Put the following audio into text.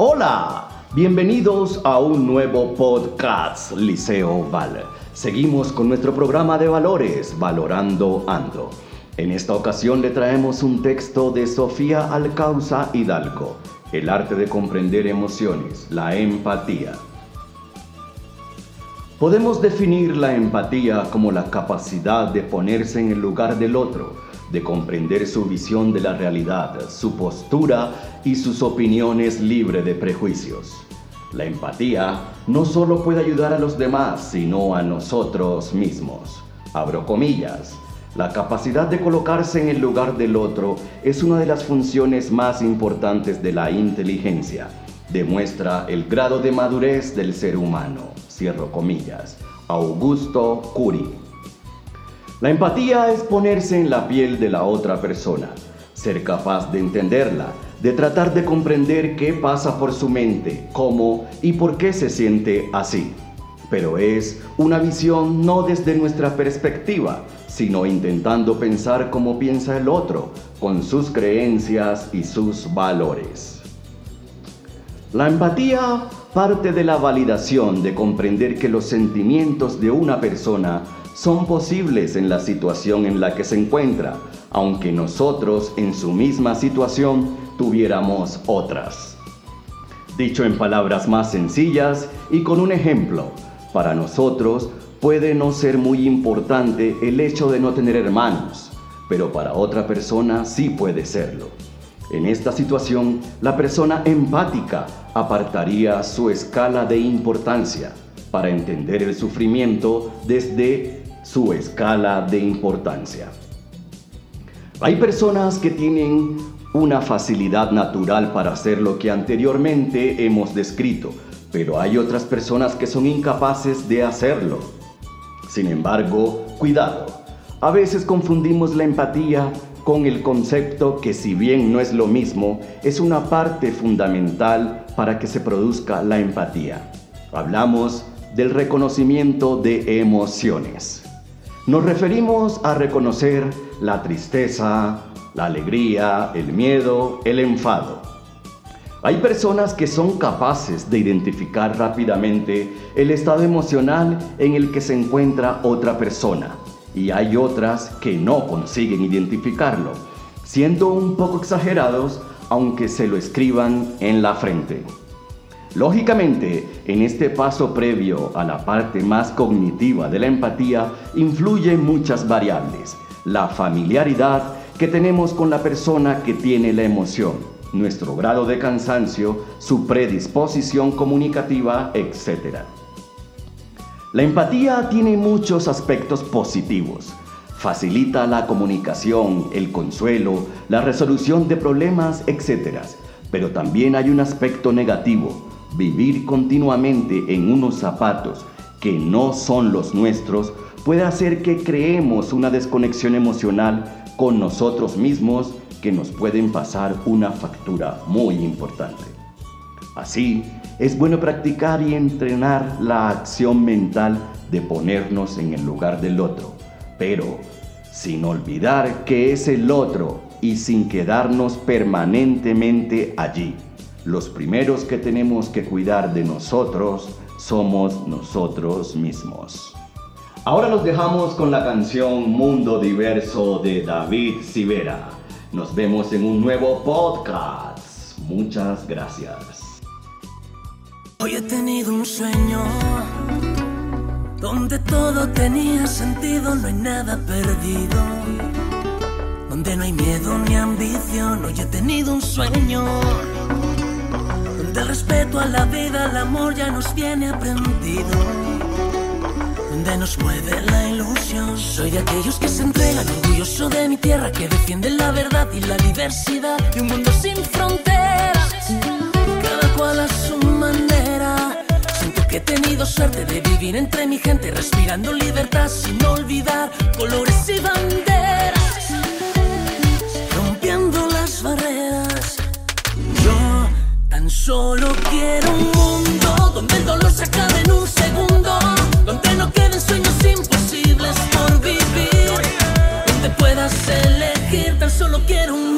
Hola, bienvenidos a un nuevo podcast Liceo Val. Seguimos con nuestro programa de valores, Valorando Ando. En esta ocasión le traemos un texto de Sofía Alcausa Hidalgo, El arte de comprender emociones, la empatía. Podemos definir la empatía como la capacidad de ponerse en el lugar del otro, de comprender su visión de la realidad, su postura y sus opiniones libre de prejuicios. La empatía no solo puede ayudar a los demás, sino a nosotros mismos. Abro comillas. La capacidad de colocarse en el lugar del otro es una de las funciones más importantes de la inteligencia. Demuestra el grado de madurez del ser humano cierro comillas, Augusto Curi. La empatía es ponerse en la piel de la otra persona, ser capaz de entenderla, de tratar de comprender qué pasa por su mente, cómo y por qué se siente así. Pero es una visión no desde nuestra perspectiva, sino intentando pensar como piensa el otro, con sus creencias y sus valores. La empatía parte de la validación de comprender que los sentimientos de una persona son posibles en la situación en la que se encuentra, aunque nosotros en su misma situación tuviéramos otras. Dicho en palabras más sencillas y con un ejemplo, para nosotros puede no ser muy importante el hecho de no tener hermanos, pero para otra persona sí puede serlo. En esta situación, la persona empática apartaría su escala de importancia para entender el sufrimiento desde su escala de importancia. Hay personas que tienen una facilidad natural para hacer lo que anteriormente hemos descrito, pero hay otras personas que son incapaces de hacerlo. Sin embargo, cuidado, a veces confundimos la empatía con el concepto que si bien no es lo mismo, es una parte fundamental para que se produzca la empatía. Hablamos del reconocimiento de emociones. Nos referimos a reconocer la tristeza, la alegría, el miedo, el enfado. Hay personas que son capaces de identificar rápidamente el estado emocional en el que se encuentra otra persona y hay otras que no consiguen identificarlo, siendo un poco exagerados aunque se lo escriban en la frente. Lógicamente, en este paso previo a la parte más cognitiva de la empatía influyen muchas variables. La familiaridad que tenemos con la persona que tiene la emoción, nuestro grado de cansancio, su predisposición comunicativa, etc. La empatía tiene muchos aspectos positivos. Facilita la comunicación, el consuelo, la resolución de problemas, etc. Pero también hay un aspecto negativo. Vivir continuamente en unos zapatos que no son los nuestros puede hacer que creemos una desconexión emocional con nosotros mismos que nos pueden pasar una factura muy importante. Así, es bueno practicar y entrenar la acción mental de ponernos en el lugar del otro, pero sin olvidar que es el otro y sin quedarnos permanentemente allí. Los primeros que tenemos que cuidar de nosotros somos nosotros mismos. Ahora nos dejamos con la canción Mundo Diverso de David Sivera. Nos vemos en un nuevo podcast. Muchas gracias. Hoy he tenido un sueño donde todo tenía sentido, no hay nada perdido, donde no hay miedo ni ambición. Hoy he tenido un sueño donde el respeto a la vida, al amor ya nos viene aprendido, donde nos mueve la ilusión. Soy de aquellos que se entregan, orgulloso de mi tierra, que defienden la verdad y la diversidad de un mundo sin fronteras, suerte de vivir entre mi gente, respirando libertad sin olvidar colores y banderas, rompiendo las barreras. Yo tan solo quiero un mundo donde el dolor se acabe en un segundo, donde no queden sueños imposibles por vivir, donde puedas elegir. Tan solo quiero un mundo